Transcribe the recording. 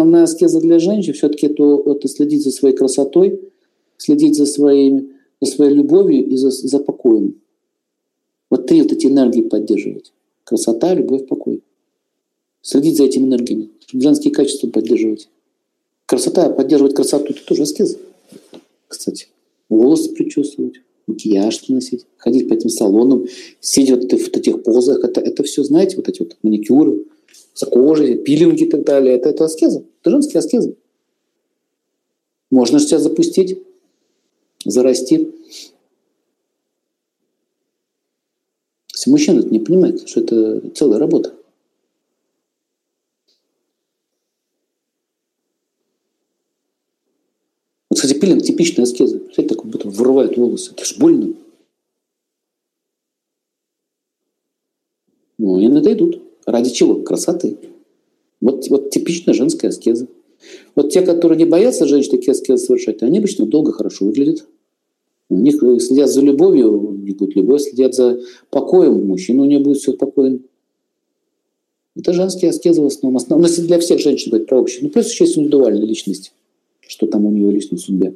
основная аскеза для женщин все-таки это, это следить за своей красотой, следить за, своим, за своей любовью и за, за покоем. Вот три вот эти энергии поддерживать. Красота, любовь, покой. Следить за этими энергиями. Женские качества поддерживать. Красота, поддерживать красоту, это тоже аскеза. Кстати, волосы причесывать, макияж наносить, ходить по этим салонам, сидеть вот в этих позах. Это, это все, знаете, вот эти вот маникюры, за кожей, пилинги и так далее. Это, это аскеза. Это женские аскезы. Можно же себя запустить, зарасти. Если мужчина это не понимает, что это целая работа. Вот, кстати, пилинг типичная аскеза. Смотрите, так будто вырывает волосы. Это же больно. Ну, и надойдут. Ради чего? Красоты. Вот, вот типичная женская аскеза. Вот те, которые не боятся женщин такие аскезы совершать, они обычно долго хорошо выглядят. У них следят за любовью, у них будет любовь, следят за покоем, мужчина у него будет все спокойно. Это женские аскезы в основном. основном. Ну, если для всех женщин говорить про общее. Ну, плюс еще есть индивидуальная личность, что там у нее в личной судьбе.